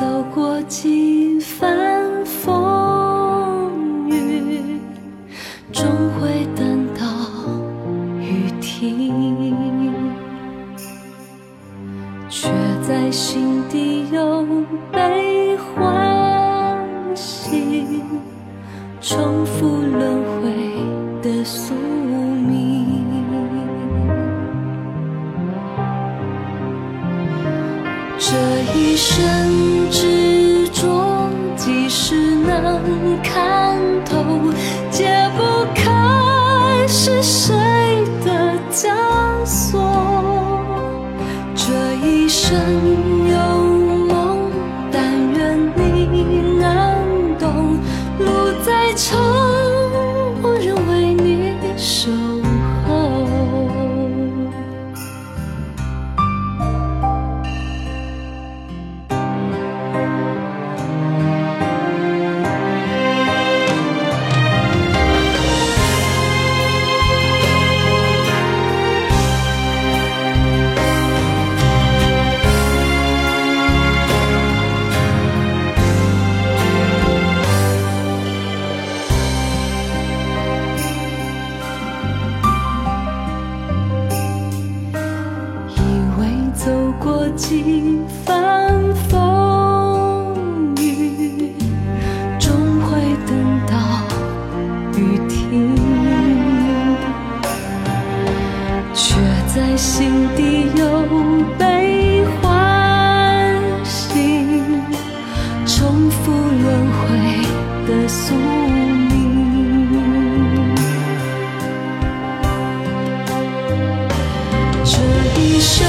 走过几番风雨，终会等到雨停，却在心底有悲欢喜，重复轮回的宿。这一生执着，即使能看透，解不开是谁的枷锁。这一生有梦，但愿你能懂，路再长，我仍为你守走过几番风雨，终会等到雨停，却在心底又被唤醒，重复轮回的宿命。这一生